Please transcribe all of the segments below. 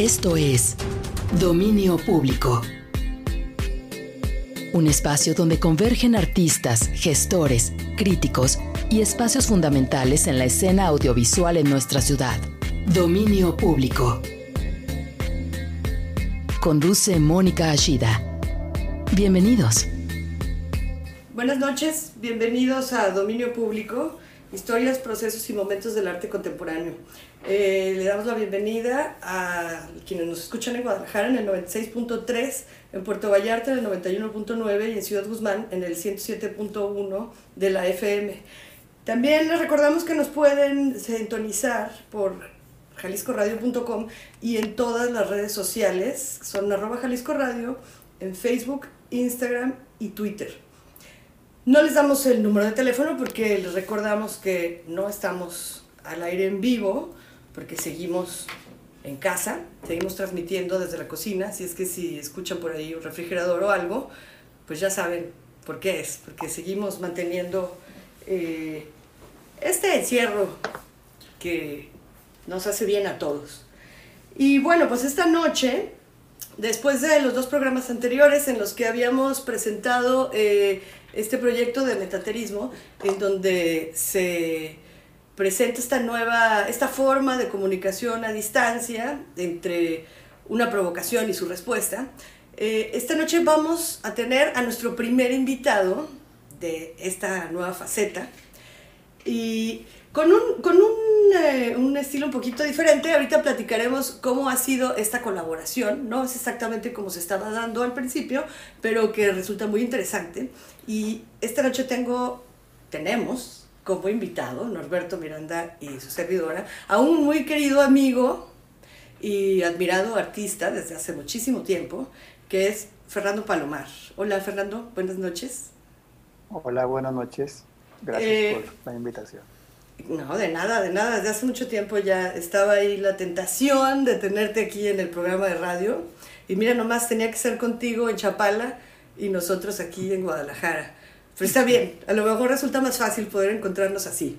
Esto es Dominio Público. Un espacio donde convergen artistas, gestores, críticos y espacios fundamentales en la escena audiovisual en nuestra ciudad. Dominio Público. Conduce Mónica Ashida. Bienvenidos. Buenas noches, bienvenidos a Dominio Público, historias, procesos y momentos del arte contemporáneo. Eh, le damos la bienvenida a quienes nos escuchan en Guadalajara en el 96.3, en Puerto Vallarta en el 91.9 y en Ciudad Guzmán en el 107.1 de la FM. También les recordamos que nos pueden sintonizar por jaliscoradio.com y en todas las redes sociales, son arroba Jalisco Radio, en Facebook, Instagram y Twitter. No les damos el número de teléfono porque les recordamos que no estamos al aire en vivo, porque seguimos en casa, seguimos transmitiendo desde la cocina, así es que si escuchan por ahí un refrigerador o algo, pues ya saben por qué es, porque seguimos manteniendo eh, este encierro que nos hace bien a todos. Y bueno, pues esta noche, después de los dos programas anteriores en los que habíamos presentado eh, este proyecto de metaterismo, en donde se presenta esta nueva, esta forma de comunicación a distancia entre una provocación y su respuesta, eh, esta noche vamos a tener a nuestro primer invitado de esta nueva faceta y con un, con un, eh, un, estilo un poquito diferente. Ahorita platicaremos cómo ha sido esta colaboración. No es exactamente como se estaba dando al principio, pero que resulta muy interesante. Y esta noche tengo, tenemos como invitado, Norberto Miranda y su servidora, a un muy querido amigo y admirado artista desde hace muchísimo tiempo, que es Fernando Palomar. Hola Fernando, buenas noches. Hola, buenas noches. Gracias eh, por la invitación. No, de nada, de nada. Desde hace mucho tiempo ya estaba ahí la tentación de tenerte aquí en el programa de radio. Y mira, nomás tenía que ser contigo en Chapala y nosotros aquí en Guadalajara. Pero está bien, a lo mejor resulta más fácil poder encontrarnos así.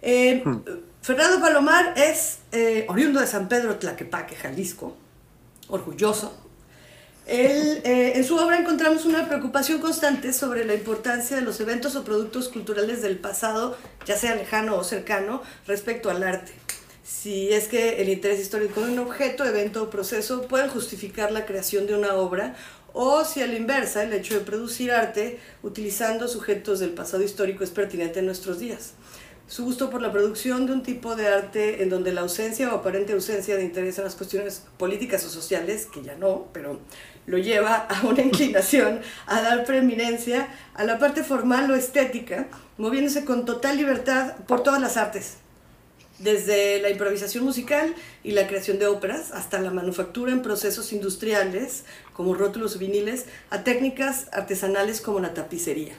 Eh, hmm. Fernando Palomar es eh, oriundo de San Pedro Tlaquepaque, Jalisco, orgulloso, él, eh, en su obra encontramos una preocupación constante sobre la importancia de los eventos o productos culturales del pasado, ya sea lejano o cercano, respecto al arte. Si es que el interés histórico de un objeto, evento o proceso puede justificar la creación de una obra, o si a la inversa, el hecho de producir arte utilizando sujetos del pasado histórico es pertinente en nuestros días. Su gusto por la producción de un tipo de arte en donde la ausencia o aparente ausencia de interés en las cuestiones políticas o sociales, que ya no, pero lo lleva a una inclinación a dar preeminencia a la parte formal o estética, moviéndose con total libertad por todas las artes, desde la improvisación musical y la creación de óperas hasta la manufactura en procesos industriales como rótulos viniles, a técnicas artesanales como la tapicería.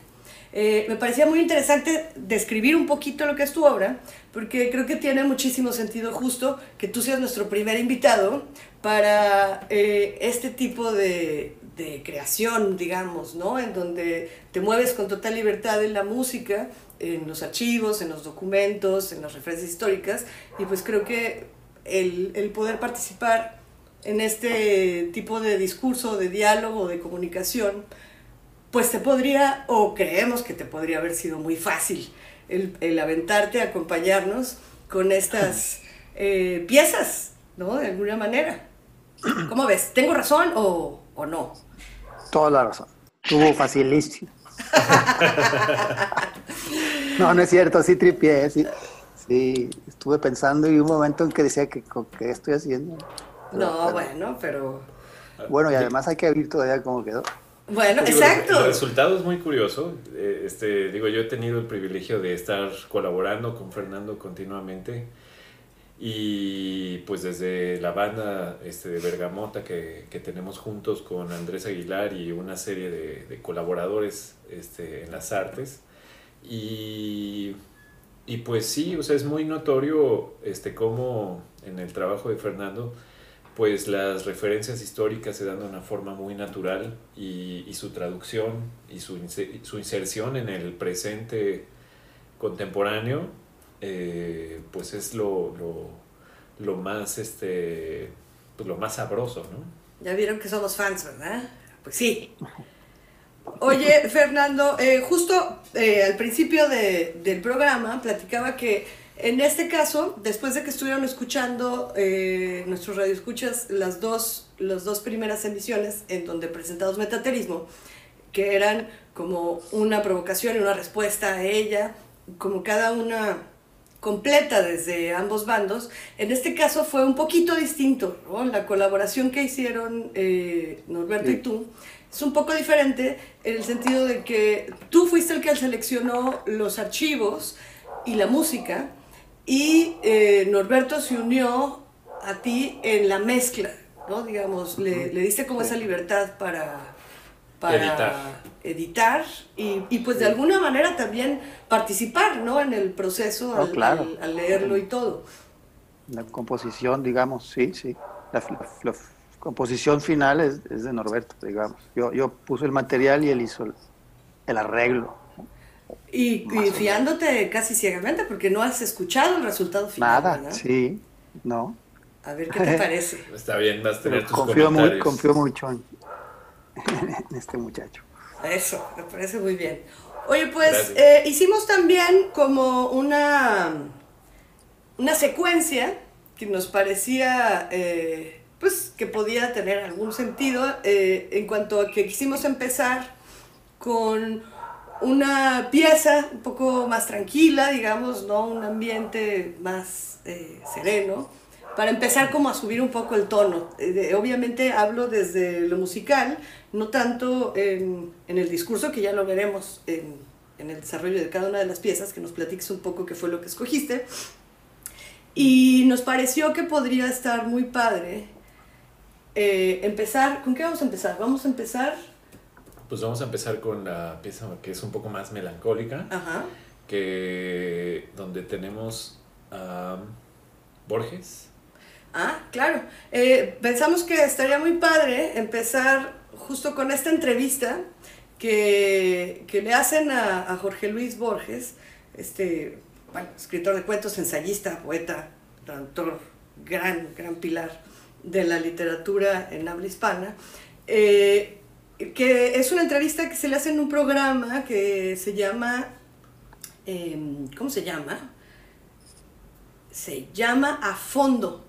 Eh, me parecía muy interesante describir un poquito lo que es tu obra, porque creo que tiene muchísimo sentido justo que tú seas nuestro primer invitado para eh, este tipo de, de, creación, digamos, ¿no? En donde te mueves con total libertad en la música, en los archivos, en los documentos, en las referencias históricas, y pues creo que el, el poder participar en este tipo de discurso, de diálogo, de comunicación, pues te podría, o creemos que te podría haber sido muy fácil el, aventarte a acompañarnos con estas eh, piezas, ¿no? De alguna manera. ¿Cómo ves? ¿Tengo razón o, no? Toda la razón. Tuvo facilísimo. no, no es cierto, sí tripié, sí, sí, estuve pensando y un momento en que decía que qué estoy haciendo. no, bueno, pero... Bueno, y además hay que ver todavía cómo quedó. Bueno, exacto. El resultado es muy curioso. Eh, este, digo, yo he tenido el privilegio de estar colaborando con Fernando continuamente. Y pues desde la banda este, de Bergamota que, que tenemos juntos con Andrés Aguilar y una serie de, colaboradores este, en las artes. Y, y, pues sí, o sea, es muy notorio este, cómo en el trabajo de Fernando pues las referencias históricas se dan de una forma muy natural y, su traducción y su, inserción en el presente contemporáneo, eh, pues es lo, lo, lo, más este, pues, lo más sabroso, ¿no? Ya vieron que somos fans, ¿verdad? Pues sí. Oye, Fernando, eh, justo eh, al principio de- del programa platicaba que en este caso, después de que estuvieron escuchando nuestros radioescuchas las dos, las dos primeras emisiones en donde presentamos metaterismo, que eran como una provocación y una respuesta a ella, como cada una completa desde ambos bandos. En este caso fue un poquito distinto, ¿no? La colaboración que hicieron eh, Norberto y tú es un poco diferente en el sentido de que tú fuiste el que seleccionó los archivos y la música y eh, Norberto se unió a ti en la mezcla, ¿no? Digamos, le, le diste como esa libertad para, para Editar. Editar y, y, pues de alguna manera también participar, ¿no? En el proceso No, al, claro. al- al leerlo y todo. La composición, digamos, sí, sí. La, la- la composición final es, es de Norberto, digamos. Yo, yo puse el material y él hizo el, el arreglo. Y, y fiándote casi ciegamente porque no has escuchado el resultado final. Nada, ¿verdad? sí, no. A ver qué te parece. Está bien, vas a tener Pero tus confío, muy, confío mucho en, en este muchacho. Eso, me parece muy bien. Oye, pues eh, hicimos también como una, una secuencia que nos parecía eh, pues que podía tener algún sentido eh, en cuanto a que quisimos empezar con una pieza un poco más tranquila, digamos, ¿no? Un ambiente más sereno, para empezar como a subir un poco el tono. Obviamente hablo desde lo musical, no tanto en, en el discurso, que ya lo veremos en, en el desarrollo de cada una de las piezas, que nos platiques un poco qué fue lo que escogiste. Y nos pareció que podría estar muy padre eh, empezar, ¿con qué vamos a empezar? Vamos a empezar, Pues vamos a empezar con la pieza que es un poco más melancólica, ajá, que donde tenemos a Borges. Ah, claro. Eh, pensamos que estaría muy padre empezar justo con esta entrevista que, que le hacen a, Jorge Luis Borges, este, bueno, escritor de cuentos, ensayista, poeta, traductor, gran, gran pilar de la literatura en habla hispana, eh, que es una entrevista que se le hace en un programa que se llama, em, ¿cómo se llama? Se llama A Fondo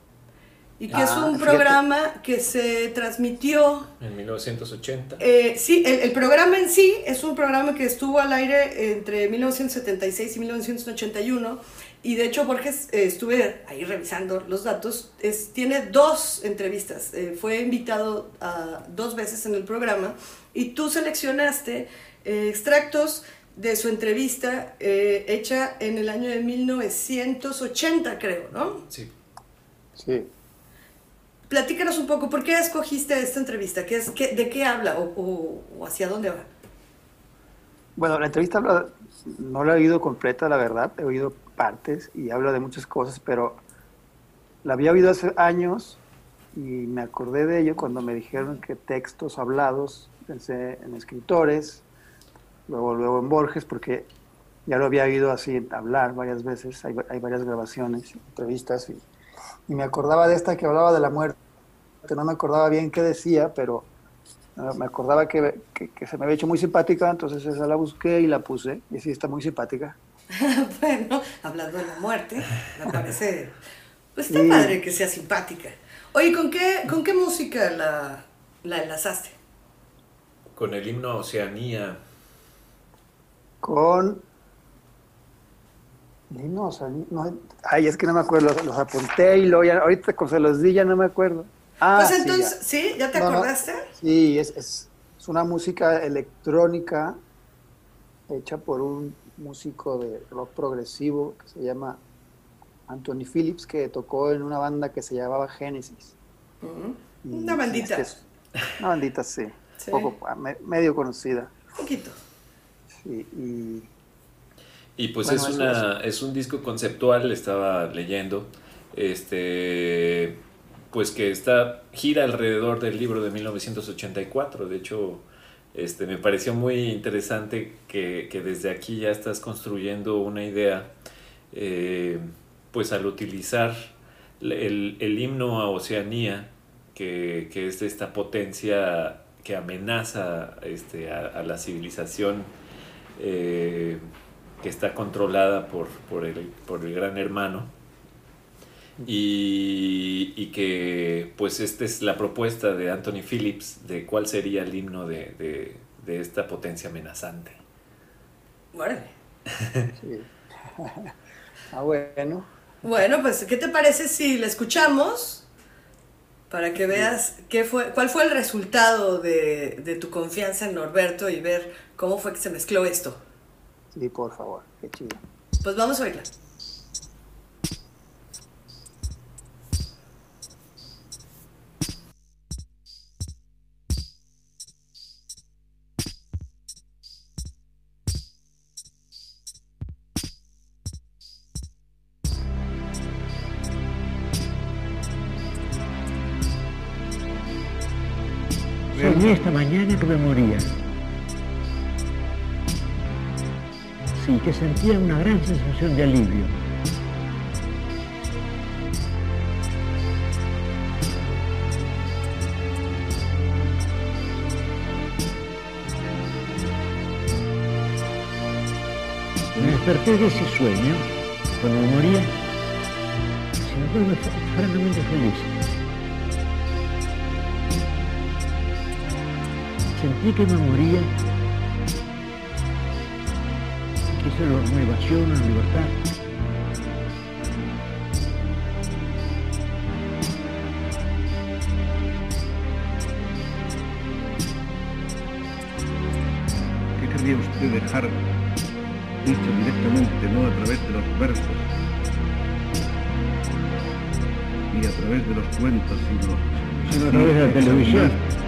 y que es Ah, un fíjate. programa que se transmitió En 1980. eh, sí, el, el programa en sí es un programa que estuvo al aire entre 1976 y 1981 y de hecho Borges, eh, estuve ahí revisando los datos, es, tiene dos entrevistas, eh, fue invitado a, dos veces en el programa y tú seleccionaste eh, extractos de su entrevista eh, hecha en el año de 1980 creo, ¿no? Sí. Sí. Platícanos un poco, ¿por qué escogiste esta entrevista? ¿Qué es, qué, ¿De qué habla o, hacia dónde va? Bueno, la entrevista habla- no la he oído completa, la verdad, he oído partes y habla de muchas cosas, pero la había oído hace años y me acordé de ello cuando me dijeron que textos hablados, pensé en escritores, luego, luego en Borges, porque ya lo había oído así hablar varias veces, hay, hay varias grabaciones, entrevistas, y me acordaba de esta que hablaba de la muerte, no me acordaba bien qué decía, pero Ah, me acordaba que, que- que se me había hecho muy simpática, entonces esa la busqué y la puse. Y sí, está muy simpática. bueno, hablando de la muerte, me parece. Pues está Sí. padre que sea simpática. Oye, ¿con qué, con qué música la, la enlazaste? Con el himno Oceanía. Con. No, o sea, no, ay, es que no me acuerdo, los, los apunté y luego ya, ahorita cuando se los di ya no me acuerdo. Ah, pues sí, entonces, ya. ¿sí? ¿Ya te No, no. acordaste? Sí, es, es, es una música electrónica hecha por un músico de rock progresivo que se llama Anthony Phillips, que tocó en una banda que se llamaba Genesis. Y Una bandita. este es- una bandita, sí. Sí. Poco, ah, me- medio conocida. Un poquito. Sí, y Y pues Bueno, es, una, es un disco conceptual, estaba leyendo, este, pues que está, gira alrededor del libro de 1984. De hecho, este, me pareció muy interesante que, que desde aquí ya estás construyendo una idea, eh, pues al utilizar el, el himno a Oceanía que, que es esta potencia que amenaza este, a, la civilización eh, que está controlada por, por, el, por el gran hermano. Y, que pues esta es la propuesta de Anthony Phillips de cuál sería el himno de, de, esta potencia amenazante. Bueno. ah, bueno. Bueno, pues, ¿qué te parece si la escuchamos? Para que veas qué fue, cuál fue el resultado de, de tu confianza en Norberto y ver cómo fue que se mezcló esto. Sí, por favor, qué chido. Pues vamos a oírla. Sí, que sentía una gran sensación de alivio. Me desperté de ese sueño, cuando me moría, francamente feliz. sentí que me moría, la renovación, la libertad. ¿Qué quería usted dejar dicho directamente, no a través de los versos, ni a través de los cuentos, sino a través de la televisión?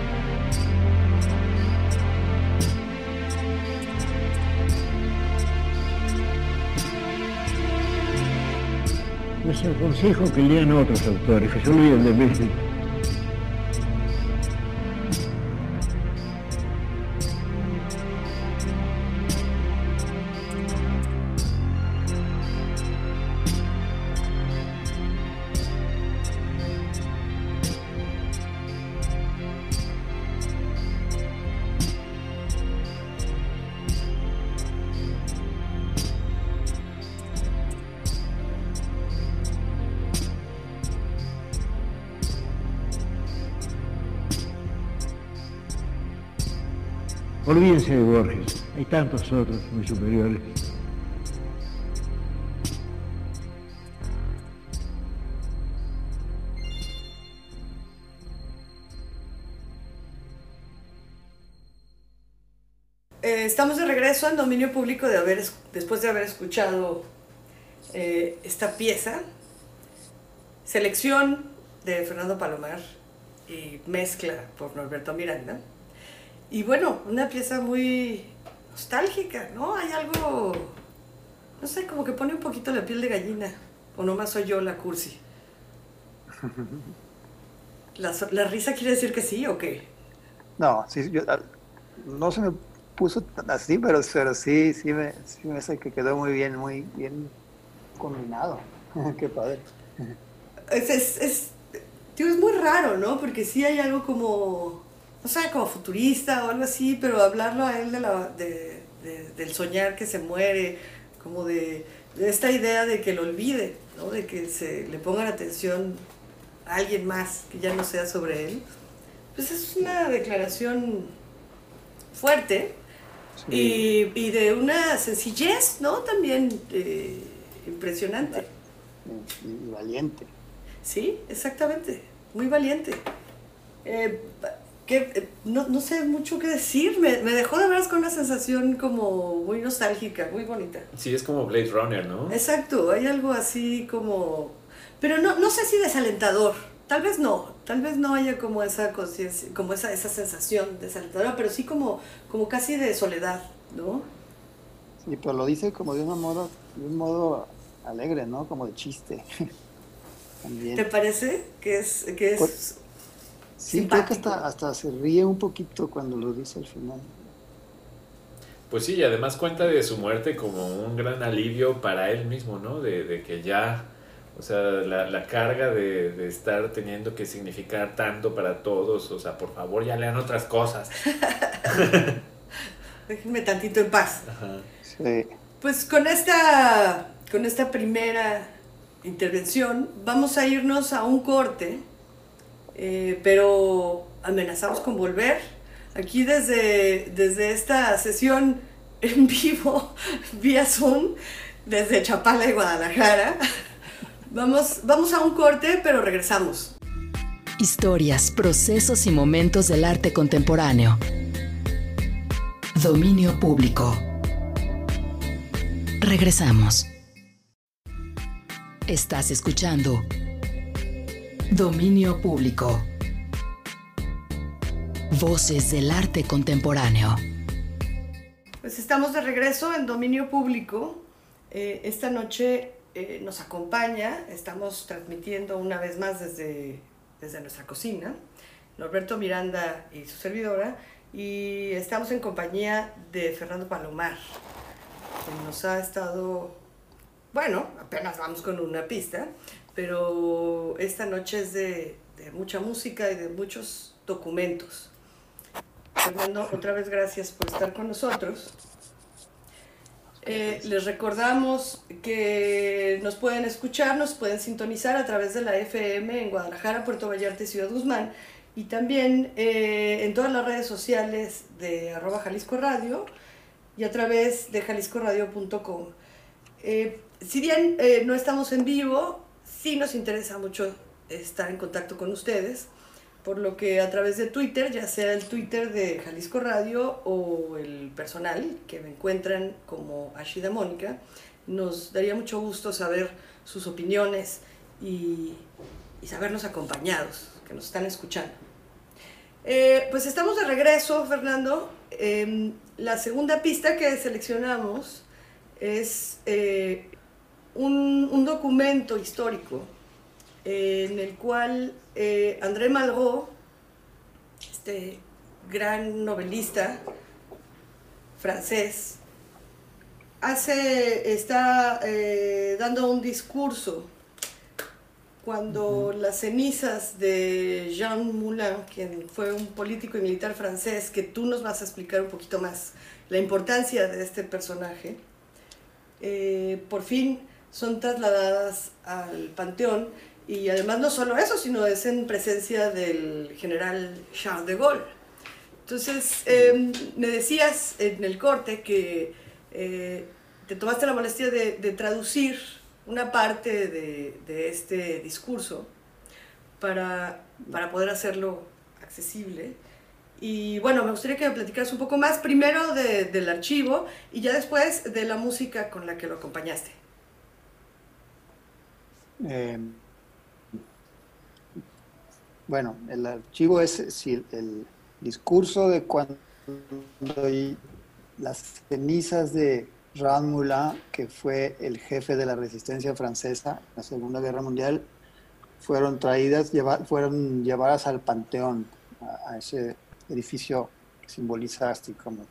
Les aconsejo que lean a otros autores, que se olviden de Messi. Tantos otros muy superiores. Eh, estamos de regreso al dominio público de haber, después de haber escuchado eh, esta pieza, selección de Fernando Palomar y mezcla por Norberto Miranda. Y bueno, una pieza muy nostálgica, ¿no? Hay algo, no sé, como que pone un poquito la piel de gallina. O nomás soy yo la cursi. ¿La, la risa quiere decir que sí o qué? No, sí, yo, ah, no se me puso así, pero, pero sí, sí me, sí me hace que quedó muy bien, muy bien combinado. qué padre. Es, es, es, tío, es muy raro, ¿no? Porque sí hay algo como no sé, como futurista o algo así, pero hablarlo a él de la, de, del soñar que se muere, como de, esta idea de que lo olvide, ¿no? de que se le pongan atención a alguien más que ya no sea sobre él, pues es una declaración fuerte y, y, de una sencillez, ¿no? También eh, impresionante. Y valiente. Sí, exactamente, muy valiente. Eh, que no, no, sé mucho qué decir, me, me, dejó de veras con una sensación como muy nostálgica, muy bonita. Sí, es como Blade Runner, ¿no? Exacto, hay algo así como... Pero no, no sé si desalentador, tal vez no, tal vez no haya como esa conciencia, como esa, esa sensación desalentadora, pero sí como, como casi de soledad, ¿no? Sí, pero lo dice como de un modo, de un modo alegre, ¿no? Como de chiste. ¿Te parece que es, que es pues, Sí, creo que hasta, hasta se ríe un poquito cuando lo dice al final. Pues sí, y además cuenta de su muerte como un gran alivio para él mismo, ¿no? De, que ya, O sea, la, la carga de, de, estar teniendo que significar tanto para todos, o sea, por favor ya lean otras cosas. Déjenme tantito en paz. Sí. Pues con esta, con esta primera intervención vamos a irnos a un corte, eh, pero amenazamos con volver. Aquí desde, desde esta sesión en vivo, vía Zoom, desde Chapala y Guadalajara. Vamos, vamos a un corte, pero regresamos. Historias, procesos y momentos del arte contemporáneo. Dominio público. Regresamos. Estás escuchando Dominio Público. Voces del arte contemporáneo. Pues estamos de regreso en Dominio Público. Eh, esta noche eh, nos acompaña, estamos transmitiendo una vez más desde, desde nuestra cocina, Norberto Miranda y su servidora, y estamos en compañía de Fernando Palomar, que nos ha estado, bueno, apenas vamos con una pista, pero esta noche es de, de mucha música y de muchos documentos. Fernando, otra vez gracias por estar con nosotros. Eh, les recordamos que nos pueden escuchar, nos pueden sintonizar a través de la FM en Guadalajara, Puerto Vallarta y Ciudad Guzmán y también eh, en todas las redes sociales de arroba Jalisco Radio y a través de jaliscoradio.com. Eh, si bien eh, no estamos en vivo, sí nos interesa mucho estar en contacto con ustedes, por lo que a través de Twitter, ya sea el Twitter de Jalisco Radio o el personal, que me encuentran como Ashida Mónica, nos daría mucho gusto saber sus opiniones y, y sabernos acompañados que nos están escuchando. Eh, pues estamos de regreso, Fernando. Em, la segunda pista que seleccionamos es eh, un, documento histórico eh, en el cual André Malraux, este gran novelista francés, hace, está dando un discurso cuando las cenizas de Jean Moulin, quien fue un político y militar francés, que tú nos vas a explicar un poquito más la importancia de este personaje, eh, por fin son trasladadas al Panteón y además no solo eso, sino es en presencia del general Charles de Gaulle. Entonces, em, me decías en el corte que eh, te tomaste la molestia de, de traducir una parte de, este discurso para, para, poder hacerlo accesible. Y bueno, me gustaría que me platicaras un poco más, primero del archivo y ya después de la música con la que lo acompañaste. Em, bueno, el archivo es el discurso de cuando las cenizas de Jean Moulin, que fue el jefe de la resistencia francesa en la Segunda Guerra Mundial, fueron traídas, fueron llevadas al Panteón, a, ese edificio que simboliza así como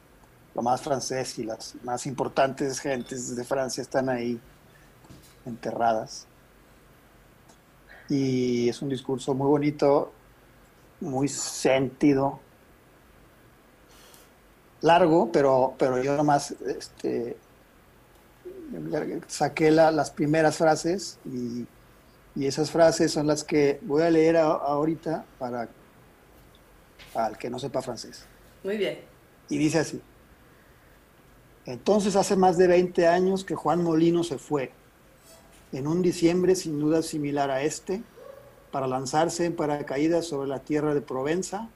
lo más francés y las más importantes gentes de Francia están ahí enterradas. Y es un discurso muy bonito, muy sentido, largo, pero, pero yo nomás este, saqué las primeras frases y, esas frases son las que voy a leer ahorita para, para el que no sepa francés. Muy bien. Y dice así. Entonces hace más de 20 años que Juan Molino se fue, en un diciembre sin duda similar a este, para lanzarse en paracaídas sobre la tierra de Provenza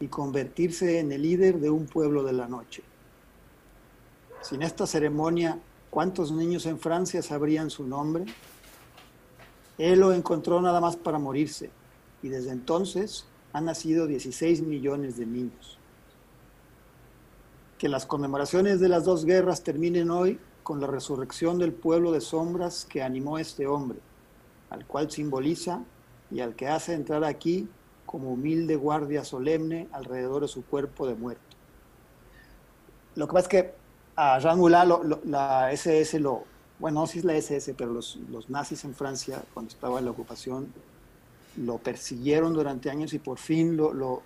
y convertirse en el líder de un pueblo de la noche. Sin esta ceremonia ¿Cuántos niños en Francia sabrían su nombre? Él lo encontró nada más para morirse y desde entonces han nacido 16 millones de niños. Que las conmemoraciones de las dos guerras terminen hoy con la resurrección del pueblo de sombras que animó este hombre, al cual simboliza y al que hace entrar aquí como humilde guardia solemne alrededor de su cuerpo de muerto. Lo que pasa es que a Moulin la SS lo, bueno, no si es la SS, pero los, los nazis en Francia, cuando estaba en la ocupación, lo persiguieron durante años y por fin lo, lo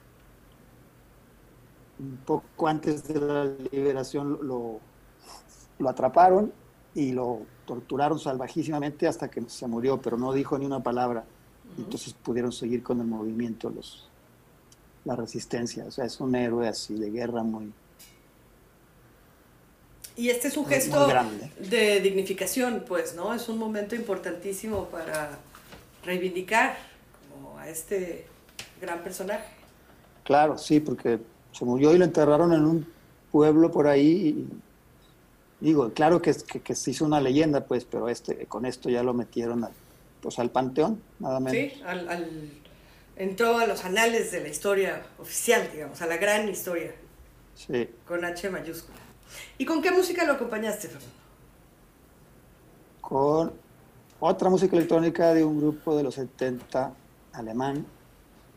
un poco antes de la liberación lo, lo atraparon y lo torturaron salvajísimamente hasta que se murió, pero no dijo ni una palabra. Entonces pudieron seguir con el movimiento los, la resistencia. O sea, es un héroe así de guerra muy... Y este es un gesto de dignificación, pues, ¿no? Es un momento importantísimo para reivindicar como a este gran personaje. Claro, sí, porque se murió y lo enterraron en un pueblo por ahí. Digo, claro que, que, que, se hizo una leyenda, pues, pero este, con esto ya lo metieron al, pues, al panteón, nada menos. Sí, al, al, entró a los anales de la historia oficial, digamos, a la gran historia. Sí. Con H mayúscula. ¿Y con qué música lo acompañaste, Fernando? Con otra música electrónica de un grupo de los 70 alemán,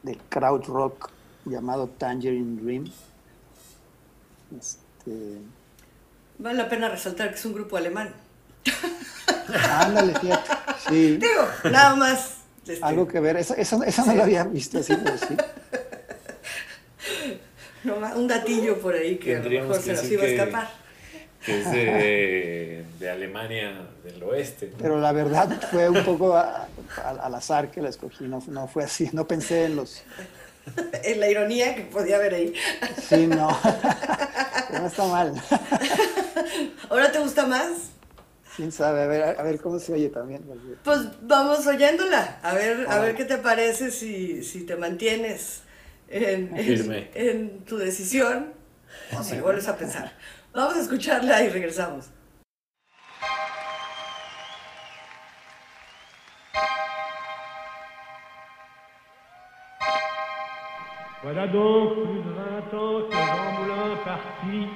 de crowd rock llamado Tangerine Dream. Este... Vale la pena resaltar que es un grupo alemán. Ándale, fíjate. Sí. Digo, nada más. Este... Algo que ver, esa, esa, esa sí. no la había visto así, pero sí. No, un datillo por ahí que Tendríamos a lo mejor que se nos decir iba a que- escapar. que es de, de Alemania del oeste. ¿no? Pero la verdad fue un poco a- a- al azar que la escogí, no, no fue así, no pensé en los... En la ironía que podía haber ahí. Sí, no, no está mal. ¿Ahora te gusta más? ¿Quién sabe? A ver, a ver cómo se oye también. Pues vamos oyéndola. A ver, a ver qué te parece si, si te mantienes en, en- Firme. en tu decisión o si vuelves a pensar. Vamos a escucharla y regresamos. Voilà donc plus de vingt ans que Jean Moulin partit.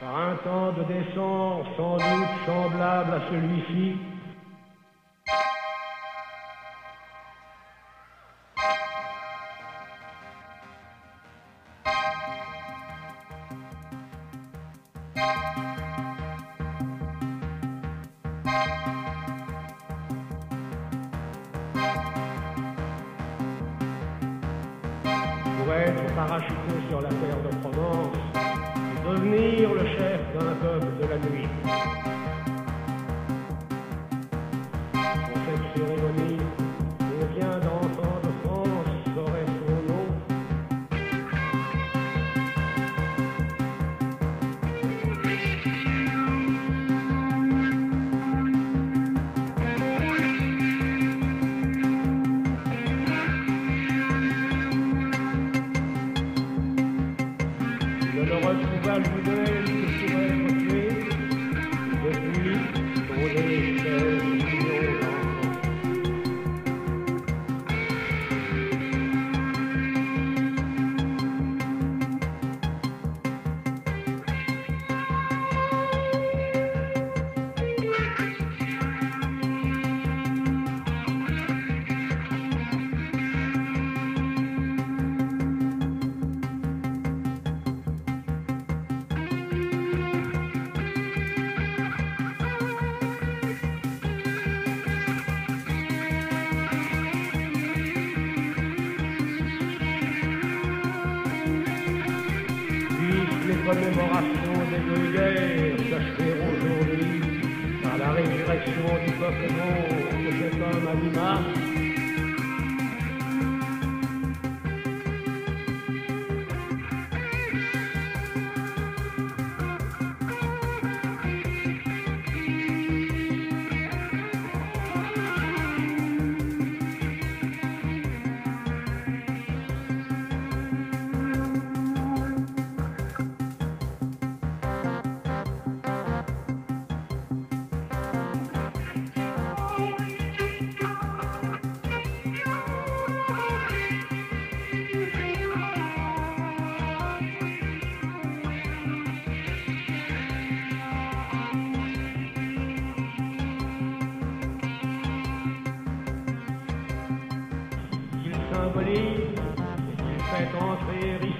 Par un temps de décence sans doute semblable à celui-ci. Parachuté sur la terre de Provence devenir le chef d'un peuple Il fait entrer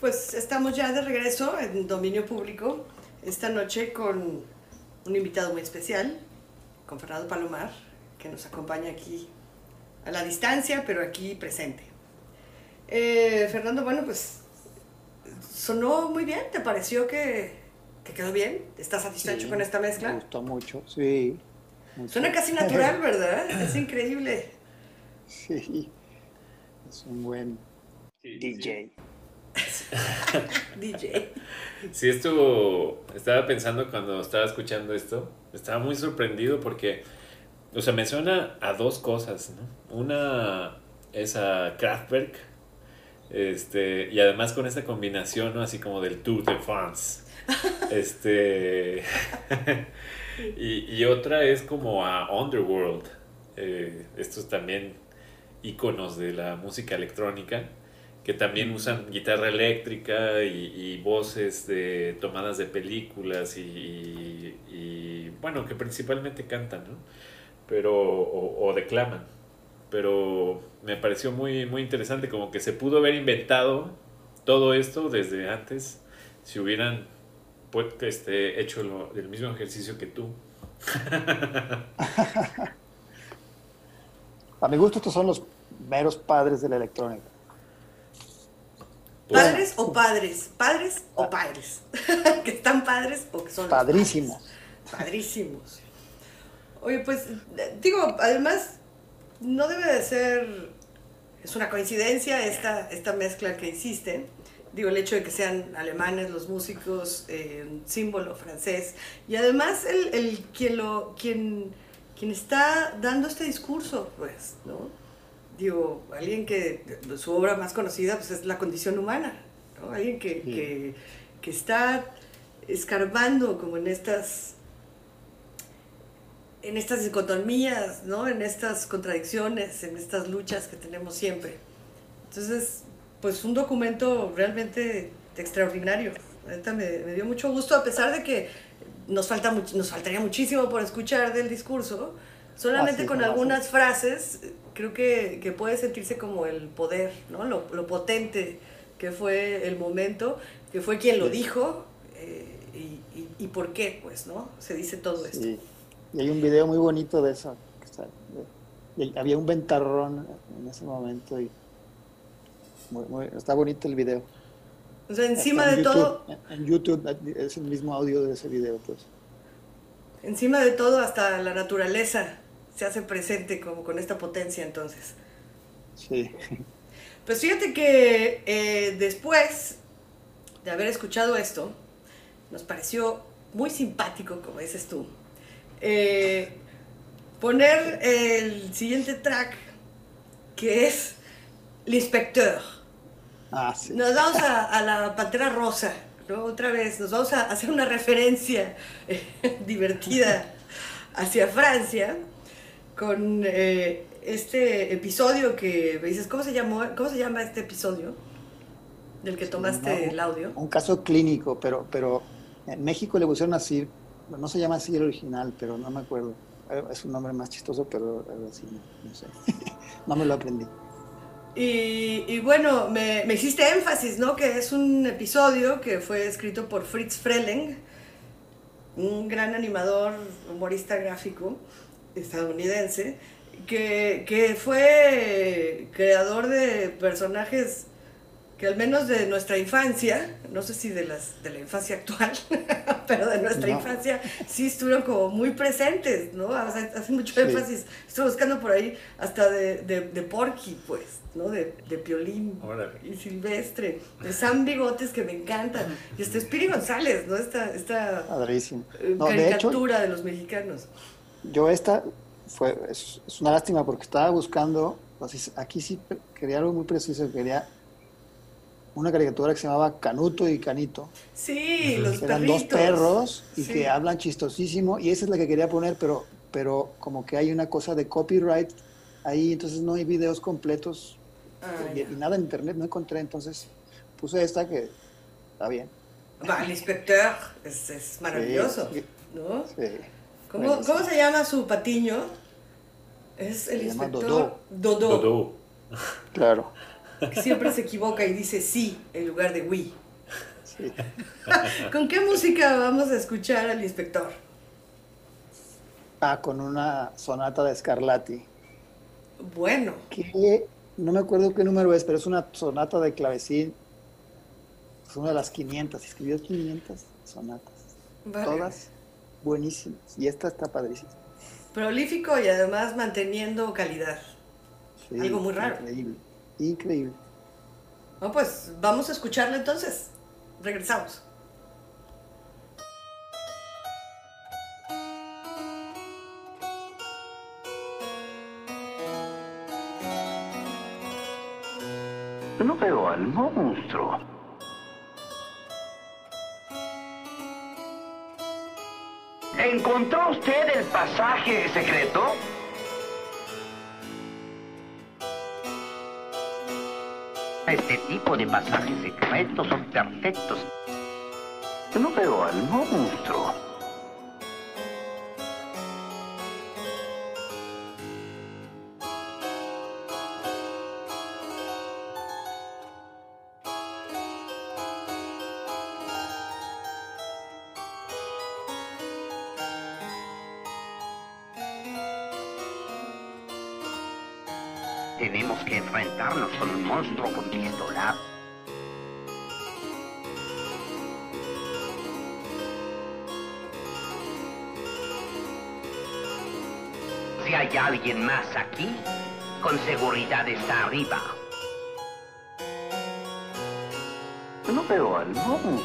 Pues estamos ya de regreso en dominio público esta noche con un invitado muy especial, con Fernando Palomar, que nos acompaña aquí a la distancia, pero aquí presente. Eh, Fernando, bueno, pues sonó muy bien, ¿te pareció que, que quedó bien? ¿Estás satisfecho Sí, con esta Me mezcla? gustó mucho, sí. mucho. Suena casi natural, ¿verdad? Es increíble. Sí, es un buen DJ. DJ. Sí, estuvo. Estaba pensando cuando estaba escuchando esto. Estaba muy sorprendido porque. O sea, me suena a dos cosas, ¿no? Una es a Kraftwerk. Este, y además con esta combinación, ¿no? Así como del Tour de France. Este. y, y otra es como a Underworld. Eh, estos también íconos de la música electrónica que también usan guitarra eléctrica y, y voces de tomadas de películas y, y- bueno, que principalmente cantan, ¿no? Pero, o, o declaman. Pero me pareció muy, muy interesante, como que se pudo haber inventado todo esto desde antes, si hubieran pues, este, hecho lo- el mismo ejercicio que tú. A mi gusto estos son los meros padres de la electrónica. ¿Padres o padres? ¿Padres o padres? ¿Que están padres o que son Padrísimos. padres? Padrísimos. Oye, pues, digo, además, no debe de ser, es una coincidencia esta, esta mezcla que hiciste. Digo, el hecho de que sean alemanes los músicos, eh, un símbolo francés. Y además, el, el quien, lo, quien, quien está dando este discurso, pues, ¿no? Digo, alguien que su obra más conocida pues, es La condición humana, ¿no? Alguien que, Sí. que, que está escarbando como en estas en estas dicotomías, ¿no? En estas contradicciones, en estas luchas que tenemos siempre. Entonces, pues un documento realmente extraordinario. Neta me, me dio mucho gusto, a pesar de que nos, falta much- nos faltaría muchísimo por escuchar del discurso, solamente Así es, con nomás, algunas frases, eh, creo que, que puede sentirse como el poder, ¿no? Lo, lo potente que fue el momento, que fue quien lo Sí. dijo eh, y, y- y por qué, pues, ¿no? Se dice todo esto. Sí. Y hay un video muy bonito de eso. que está- de- había un ventarrón en ese momento y muy- muy- está bonito el video. O sea, encima Está de en todo, YouTube, En YouTube es el mismo audio de ese video, pues. encima de todo, hasta la naturaleza se hace presente como con esta potencia entonces. Sí. Pues fíjate que eh, después de haber escuchado esto, nos pareció muy simpático, como dices tú, eh, poner el siguiente track, que es L'Inspecteur. Ah, sí. Nos vamos a, a la Pantera Rosa, ¿no? Otra vez, nos vamos a hacer una referencia eh, divertida hacia Francia con eh, este episodio que me dices, ¿cómo se llamó? ¿Cómo se llama este episodio? Del que tomaste No, el audio. Un caso clínico, pero, pero en México le pusieron así, no se llama así el original, pero no me acuerdo. Eh, Es un nombre más chistoso, pero así, no, no sé. no me lo aprendí. Y, y bueno, me, me hiciste énfasis, ¿no? Que es un episodio que fue escrito por Fritz Freleng, un gran animador, humorista gráfico estadounidense, que, que fue creador de personajes que al menos de nuestra infancia, no sé si de, las, de la infancia actual, pero de nuestra No. infancia, sí estuvieron como muy presentes, ¿no? O sea, hace mucho Sí. énfasis. Estuve buscando por ahí hasta de, de, de Porky, pues, ¿no? De, de Piolín Órale. y Silvestre, de Sam Bigotes, que me encantan, y hasta Spiri González, ¿no? Esta, esta Padrísimo. eh, No, de hecho, caricatura de los mexicanos. Yo esta fue, es, es una lástima porque estaba buscando, así- aquí sí quería algo muy preciso, quería una caricatura que se llamaba Canuto y Canito. Sí, los que eran perritos. dos perros y Sí. que hablan chistosísimo y esa es la que quería poner pero pero como que hay una cosa de copyright ahí entonces no hay videos completos Ah, y, nada en internet no encontré entonces puse esta que está bien Va, el inspector es, es maravilloso, Sí. ¿no? sí. ¿Cómo, Buenísimo. ¿Cómo se llama su patiño? Es el Se llama inspector Dodó. Dodó. Dodó. claro que siempre se equivoca y dice sí en lugar de oui. Sí. ¿Con qué música vamos a escuchar al inspector? Ah, con una sonata de Scarlatti. Bueno, Que no me acuerdo qué número es, pero es una sonata de clavecín. Es una de las 500. Escribió 500 sonatas. vale. Todas buenísimas. Y esta está padrísima. prolífico y además manteniendo calidad. Sí, Algo muy raro. Increíble. Increíble. No, pues vamos a escucharlo entonces. Regresamos. No veo al monstruo. ¿Encontró usted el pasaje secreto? Este tipo de pasajes secretos son perfectos. No veo al monstruo. Alguien más aquí, con seguridad está arriba. No veo al monstruo.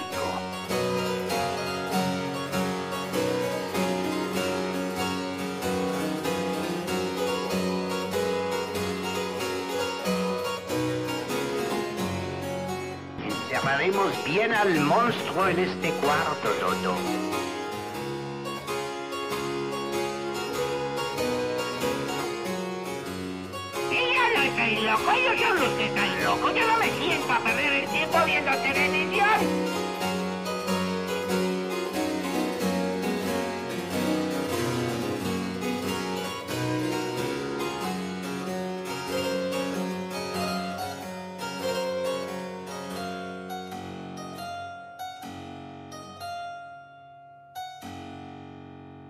Encerraremos bien al monstruo en este cuarto, Dodo. Loco, que están locos. Yo no me siento a perder el tiempo viendo televisión.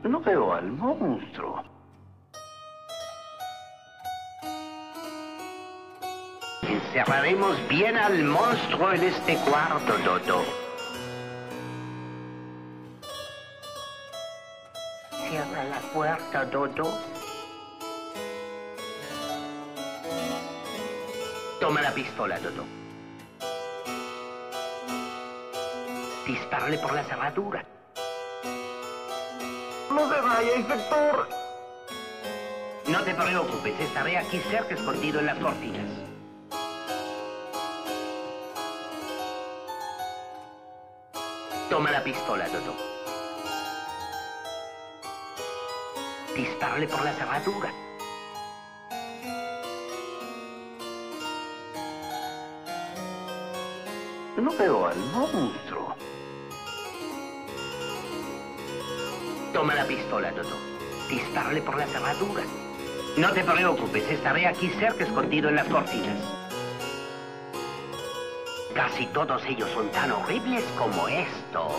No veo al monstruo. Encerraremos bien al monstruo en este cuarto, Dodo. Cierra la puerta, Dodo. Toma la pistola, Dodo. Disparale por la cerradura. No se vaya, inspector. No te preocupes, estaré aquí cerca escondido en las cortinas. Toma la pistola, Dodo. Disparale por la cerradura. No veo al monstruo. Toma la pistola, Dodo. Disparale por la cerradura. No te preocupes, estaré aquí cerca escondido en las cortinas. Casi todos ellos son tan horribles como esto.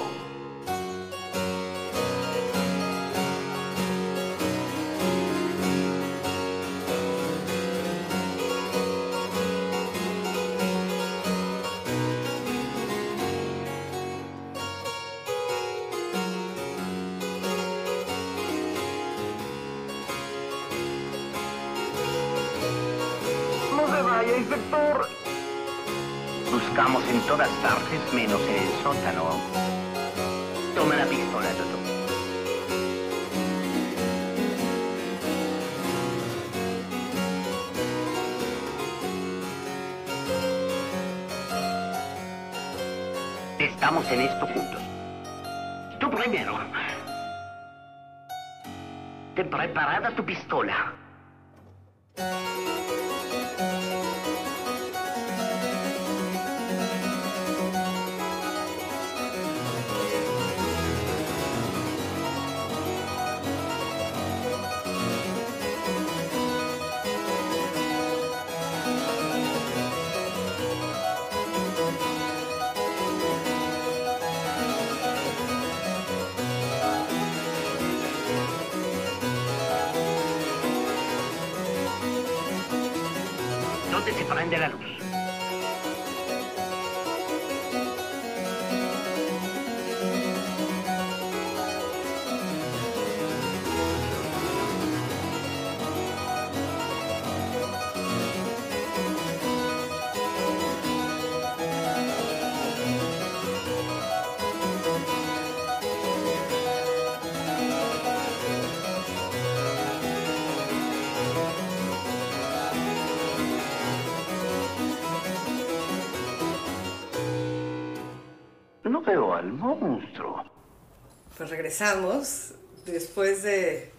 Pues regresamos después de...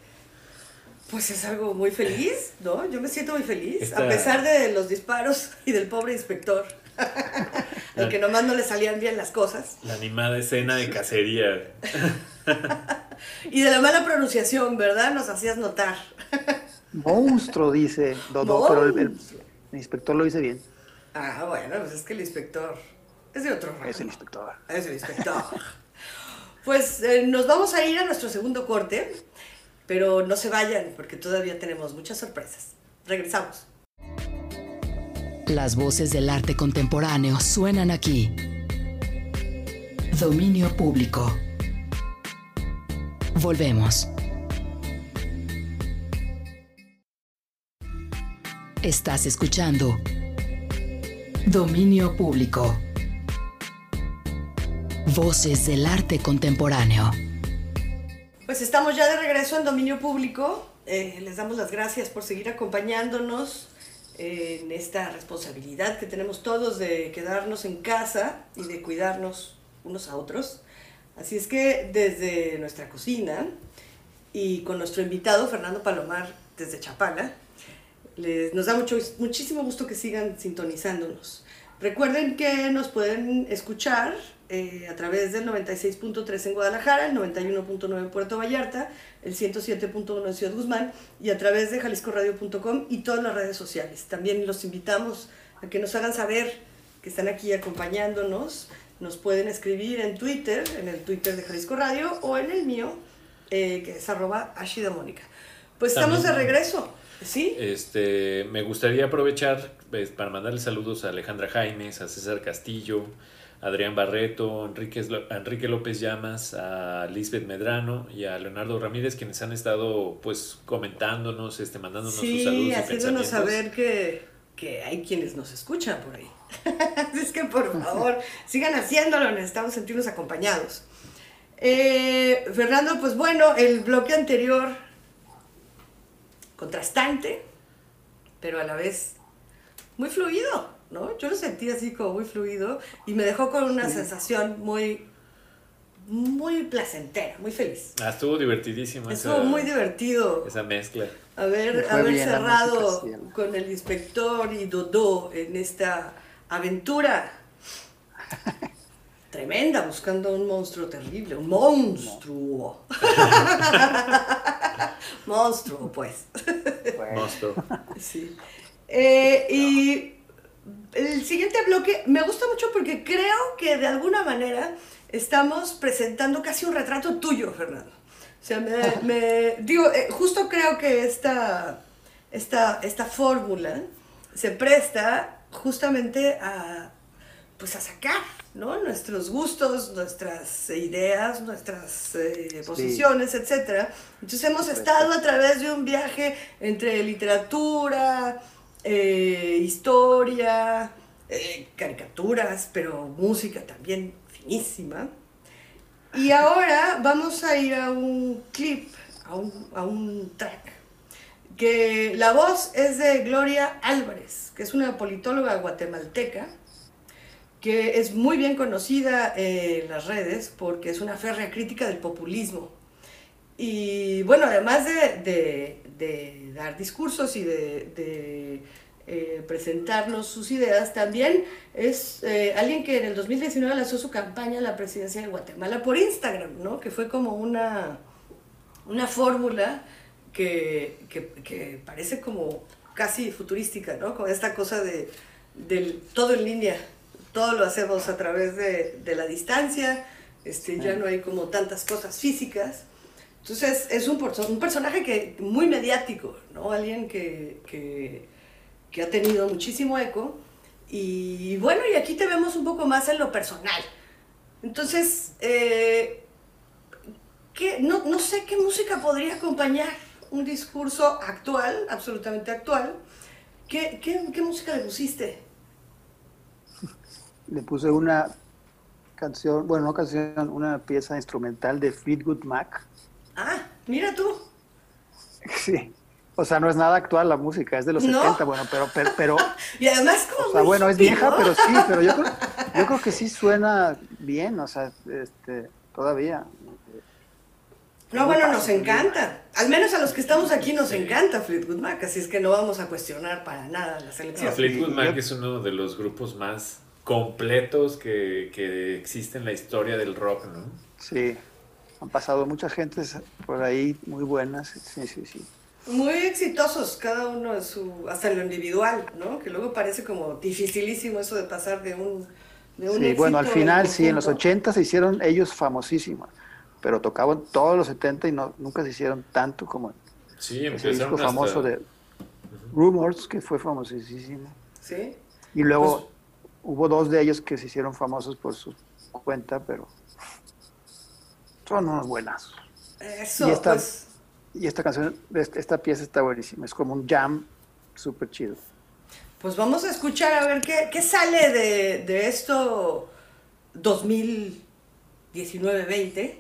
Pues es algo muy feliz, ¿no? Yo me siento muy feliz, Esta- a pesar de los disparos y del pobre inspector, al que nomás no le salían bien las cosas, La animada escena de cacería. y de la mala pronunciación, ¿verdad? Nos hacías notar. Monstruo, dice Dodo, pero el, el- el inspector lo dice bien. Ah, bueno, pues es que el inspector es de otro rango. Es el inspector. Es el inspector. Pues eh, nos vamos a ir a nuestro segundo corte, pero no se vayan porque todavía tenemos muchas sorpresas. Regresamos. Las voces del arte contemporáneo suenan aquí. Dominio público. Volvemos. Estás escuchando Dominio público. Voces del arte contemporáneo. Pues estamos ya de regreso en dominio público. Eh, les damos las gracias por seguir acompañándonos eh, en esta responsabilidad que tenemos todos de quedarnos en casa y de cuidarnos unos a otros. Así es que desde nuestra cocina y con nuestro invitado Fernando Palomar desde Chapala, les, nos da mucho, muchísimo gusto que sigan sintonizándonos. Recuerden que nos pueden escuchar eh, a través del 96.3 en Guadalajara, el 91.9 en Puerto Vallarta, el 107.1 en Ciudad Guzmán y a través de jaliscoradio.com y todas las redes sociales. También los invitamos a que nos hagan saber que están aquí acompañándonos. Nos pueden escribir en Twitter, en el Twitter de Jalisco Radio o en el mío, eh, que es arroba Ashida Mónica. Pues estamos de También- regreso, ¿sí? Este, me gustaría aprovechar pues, para mandarle saludos a Alejandra Jaimes, a César Castillo, Adrián Barreto, Enrique, López Llamas, a Lisbeth Medrano y a Leonardo Ramírez, quienes han estado pues comentándonos, este, mandándonos sus saludos Sí, y haciéndonos saber que, que hay quienes nos escuchan por ahí. Así es que por favor, sigan haciéndolo, necesitamos sentirnos acompañados. Eh, Fernando, pues bueno, el bloque anterior, contrastante, pero a la vez muy fluido, ¿no? Yo lo sentí así como muy fluido y me dejó con una sensación muy, muy placentera, muy feliz. Ah, estuvo divertidísimo Estuvo esa, muy divertido esa mezcla. Me haber, haber bien cerrado con el inspector y Dodó en esta aventura tremenda, buscando un monstruo terrible, un monstruo. monstruo, pues. Bueno, Monstruo. Sí. Eh, y el siguiente bloque me gusta mucho porque creo que de alguna manera estamos presentando casi un retrato tuyo, Fernando. O sea, me, me- digo, eh, justo creo que esta, esta, esta fórmula se presta justamente a, pues a sacar, ¿no? Nuestros gustos, nuestras ideas, nuestras eh, posiciones, etc. Entonces hemos estado a través de un viaje entre literatura, eh, historia, eh, caricaturas, pero música también finísima. Y ahora vamos a ir a un clip, a un, a un track, que la voz es de Gloria Álvarez, que es una politóloga guatemalteca, que es muy bien conocida en las redes porque es una férrea crítica del populismo. Y bueno, además de, de- de dar discursos y de, de, eh, presentarnos sus ideas, también es eh, alguien que en el 2019 lanzó su campaña a la presidencia de Guatemala por Instagram, ¿no? que fue como una, una fórmula que, que- que parece como casi futurística, ¿no? Con esta cosa de del todo en línea, todo lo hacemos a través de, de la distancia, este, ya no hay como tantas cosas físicas. Entonces es un, un personaje que muy mediático, ¿no? Alguien que, que, que ha tenido muchísimo eco. Y bueno, y aquí te vemos un poco más en lo personal. Entonces, eh, ¿qué- no, no sé qué música podría acompañar un discurso actual, absolutamente actual. ¿Qué, qué, qué música le pusiste? Le puse una canción, bueno, no canción, una pieza instrumental de Fleetwood Mac. Ah, mira tú. Sí. O sea, no es nada actual la música, es de los ¿No? 70, bueno, pero, pero, pero Y además como o sea, bueno, es vieja, ¿no? pero sí, pero yo creo, yo creo que sí suena bien, o sea, este, todavía. No, bueno, nos encanta. Al menos a los que estamos aquí nos encanta Fleetwood Mac, así es que no vamos a cuestionar para nada la No, selección. Fleetwood Sí, Mac es uno de los grupos más completos que, que existe en la historia del rock, ¿no? Sí, han pasado muchas gentes por ahí muy buenas, sí, sí, sí. Muy exitosos, cada uno en su, hasta en lo individual, ¿no? Que luego parece como dificilísimo eso de pasar de un, de un Sí, bueno, al final sí, en los conjunto. 80 se hicieron ellos famosísimos, pero tocaban todos los 70 y no, nunca se hicieron tanto como Sí, ese disco hasta... famoso de Rumors, que fue famosísimo. ¿Sí? Y luego Pues- hubo dos de ellos que se hicieron famosos por su cuenta, pero son unos buenas. Eso, Y esta- pues, Y esta canción, est- esta pieza está buenísima, es como un jam súper chido. pues vamos a escuchar a ver qué, qué sale de, de esto 2019-20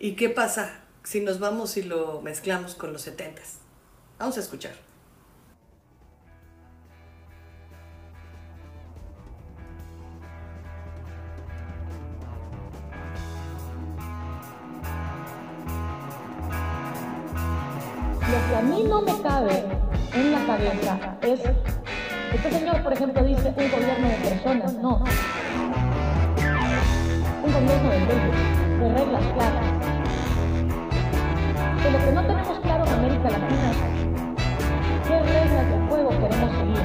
y qué pasa si nos vamos y lo mezclamos con los 70s. Vamos a escuchar. Me cabe en la cabeza es, este señor, por ejemplo, dice un gobierno de personas, no. Un gobierno de leyes, de reglas claras. Que lo que no tenemos claro en América Latina es qué reglas de juego queremos seguir.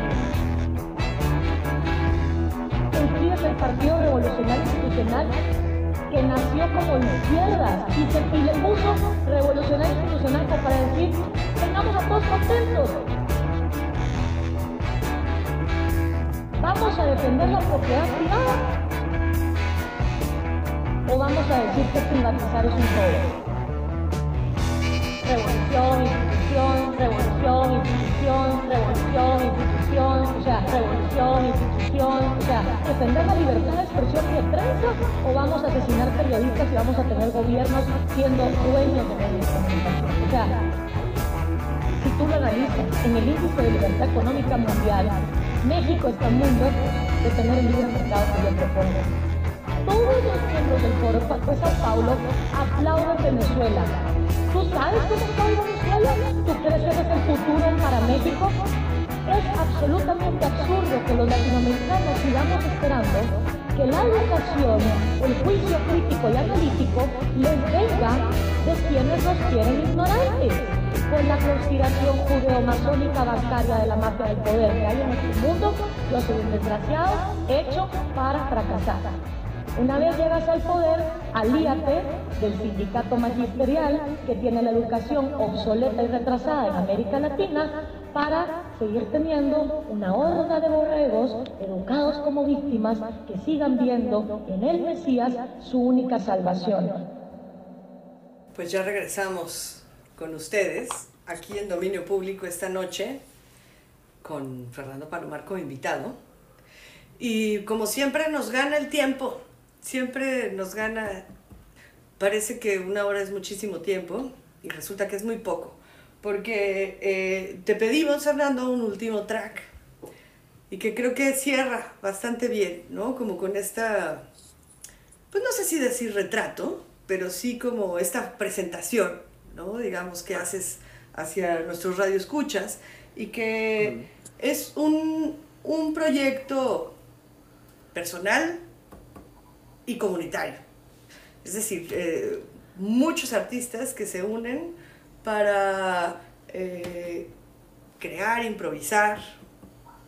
Inscribes el Partido Revolucionario Institucional que nació como izquierda y, se, y le puso revolucionario institucional para decir tengamos a todos contentos. ¿Vamos a defender la propiedad privada? ¿O vamos a decir que privatizar es un todo? Revolución, institución, revolución, institución, revolución, institución, o sea, revolución, institución, o sea, defender la libertad de expresión y de prensa, o vamos a asesinar periodistas y vamos a tener gobiernos siendo dueños de medios de comunicación. O sea, tú lo analizas, en el índice de libertad económica mundial, México está muy lejos de tener el libre mercado que yo propongo. Todos los miembros del foro de Sao Paulo aplauden Venezuela. ¿Tú sabes cómo está Venezuela? ¿Tú crees que es el futuro para México? Es absolutamente absurdo que los latinoamericanos sigamos esperando que la educación, el juicio crítico y analítico les venga de quienes los quieren ignorantes, con la conspiración judeo-masónica bancaria de la mafia del poder que hay en este mundo, yo soy un desgraciado hecho para fracasar. Una vez llegas al poder, alíate del sindicato magisterial que tiene la educación obsoleta y retrasada en América Latina para seguir teniendo una horda de borregos educados como víctimas que sigan viendo en el Mesías su única salvación. Pues ya regresamos con ustedes aquí en Dominio Público esta noche con Fernando Palomar como invitado. Y como siempre nos gana el tiempo, siempre nos gana, parece que una hora es muchísimo tiempo y resulta que es muy poco, porque eh, te pedimos, Fernando, un último track y que creo que cierra bastante bien, ¿no? Como con esta, pues no sé si decir retrato, pero sí como esta presentación, ¿no? Digamos que haces hacia nuestros radioescuchas y que es un, un proyecto personal y comunitario. Es decir, eh, muchos artistas que se unen para eh, crear, improvisar,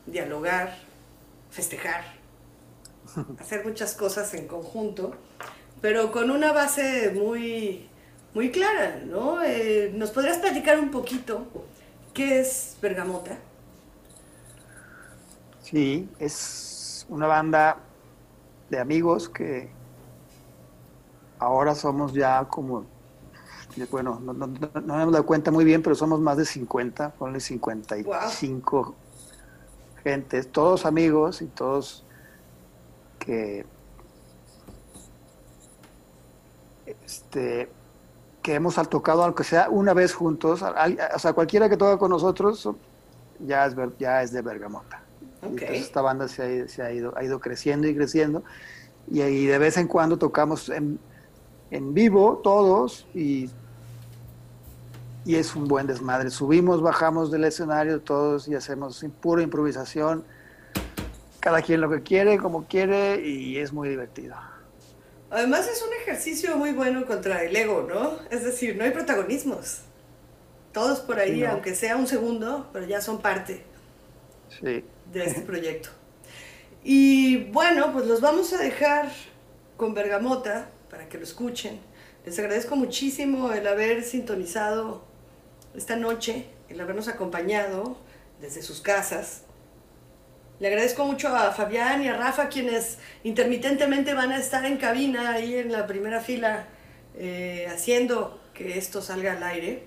dialogar, festejar, hacer muchas cosas en conjunto, pero con una base muy, muy clara, ¿no? Eh, ¿Nos podrías platicar un poquito qué es Bergamota? Sí, es una banda de amigos que ahora somos ya como, bueno, no, no, no, no hemos dado cuenta muy bien, pero somos más de 50, ponle 55 gentes, todos amigos y todos que este que hemos tocado aunque sea una vez juntos, o sea, cualquiera que toca con nosotros ya es, ya es de Bergamota. Y Ok. entonces esta banda se ha, se ha ido, ha ido creciendo y creciendo y, ahí de vez en cuando tocamos en, en vivo todos y, y es un buen desmadre. Subimos, bajamos del escenario todos y hacemos pura improvisación, cada quien lo que quiere, como quiere y es muy divertido. Además es un ejercicio muy bueno contra el ego, ¿no? Es decir, no hay protagonismos. Todos por ahí, aunque sea un segundo, pero ya son parte Sí. de este proyecto. Y bueno, pues los vamos a dejar con Bergamota para que lo escuchen. Les agradezco muchísimo el haber sintonizado esta noche, el habernos acompañado desde sus casas. Le agradezco mucho a Fabián y a Rafa, quienes intermitentemente van a estar en cabina ahí en la primera fila, eh, haciendo que esto salga al aire.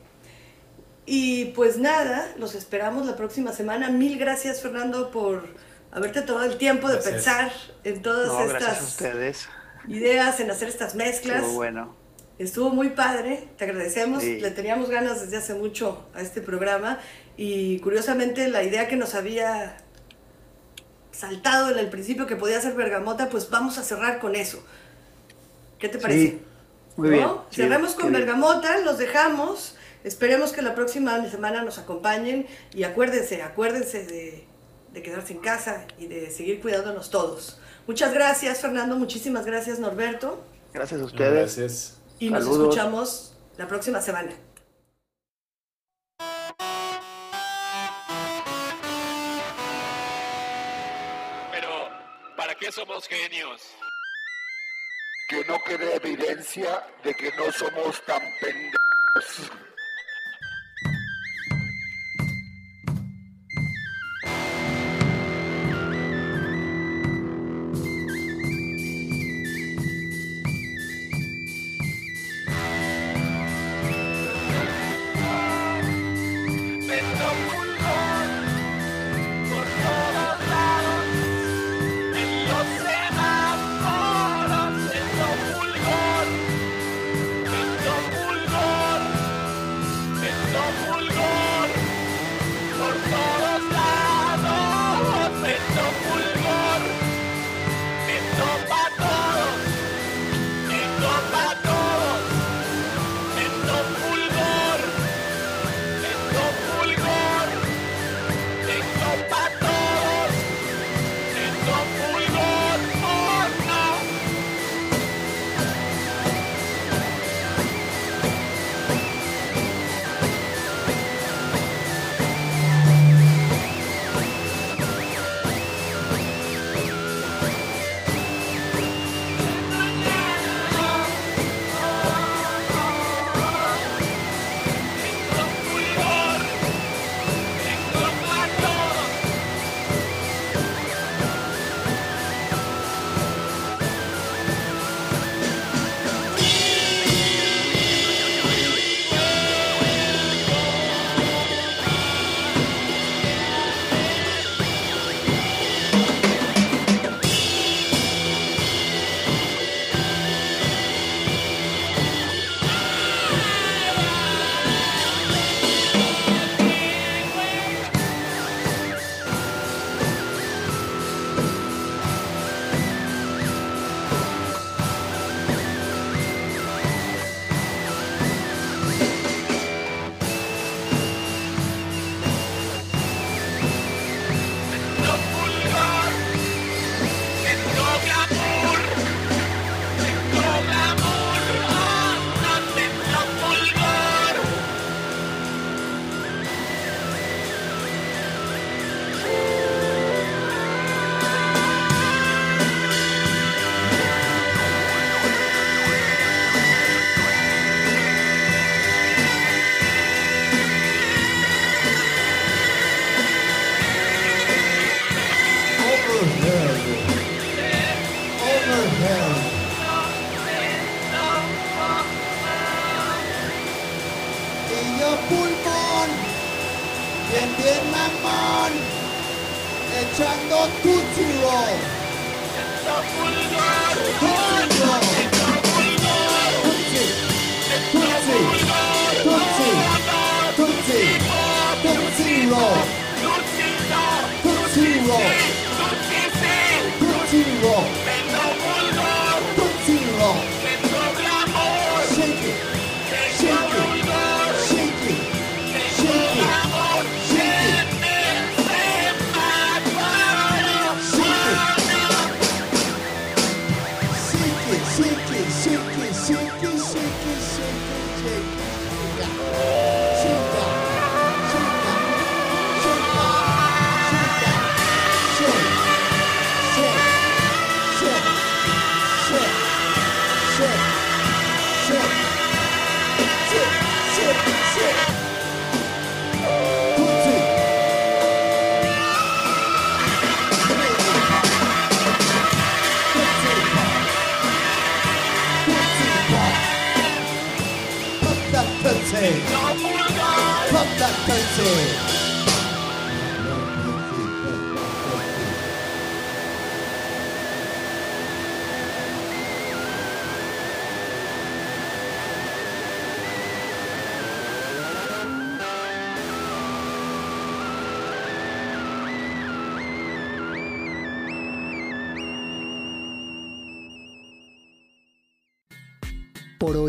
Y pues nada, los esperamos la próxima semana. Mil gracias, Fernando, por haberte tomado el tiempo de Gracias. pensar en todas No, gracias a estas ustedes. ideas, en hacer estas mezclas. Estuvo bueno. Estuvo muy padre, te agradecemos. Sí. Le teníamos ganas desde hace mucho a este programa y curiosamente la idea que nos había saltado en el principio que podía ser Bergamota, pues vamos a cerrar con eso. ¿Qué te parece? Sí, muy ¿No? bien. sí, qué con bien. Bergamota, los dejamos. Esperemos que la próxima semana nos acompañen y acuérdense, acuérdense de, de quedarse en casa y de seguir cuidándonos todos. Muchas gracias, Fernando. Muchísimas gracias, Norberto. Gracias a ustedes. Gracias. Y nos escuchamos la próxima semana. Qué somos genios? que no quede evidencia de que no somos tan pendejos.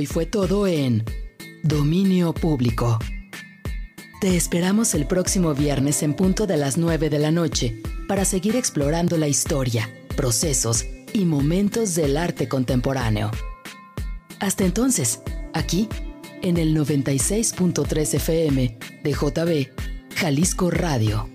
Hoy fue todo en Dominio Público. Te esperamos el próximo viernes en punto de las 9 de la noche para seguir explorando la historia, procesos y momentos del arte contemporáneo. Hasta entonces, aquí, en el 96.3 FM de JB, Jalisco Radio.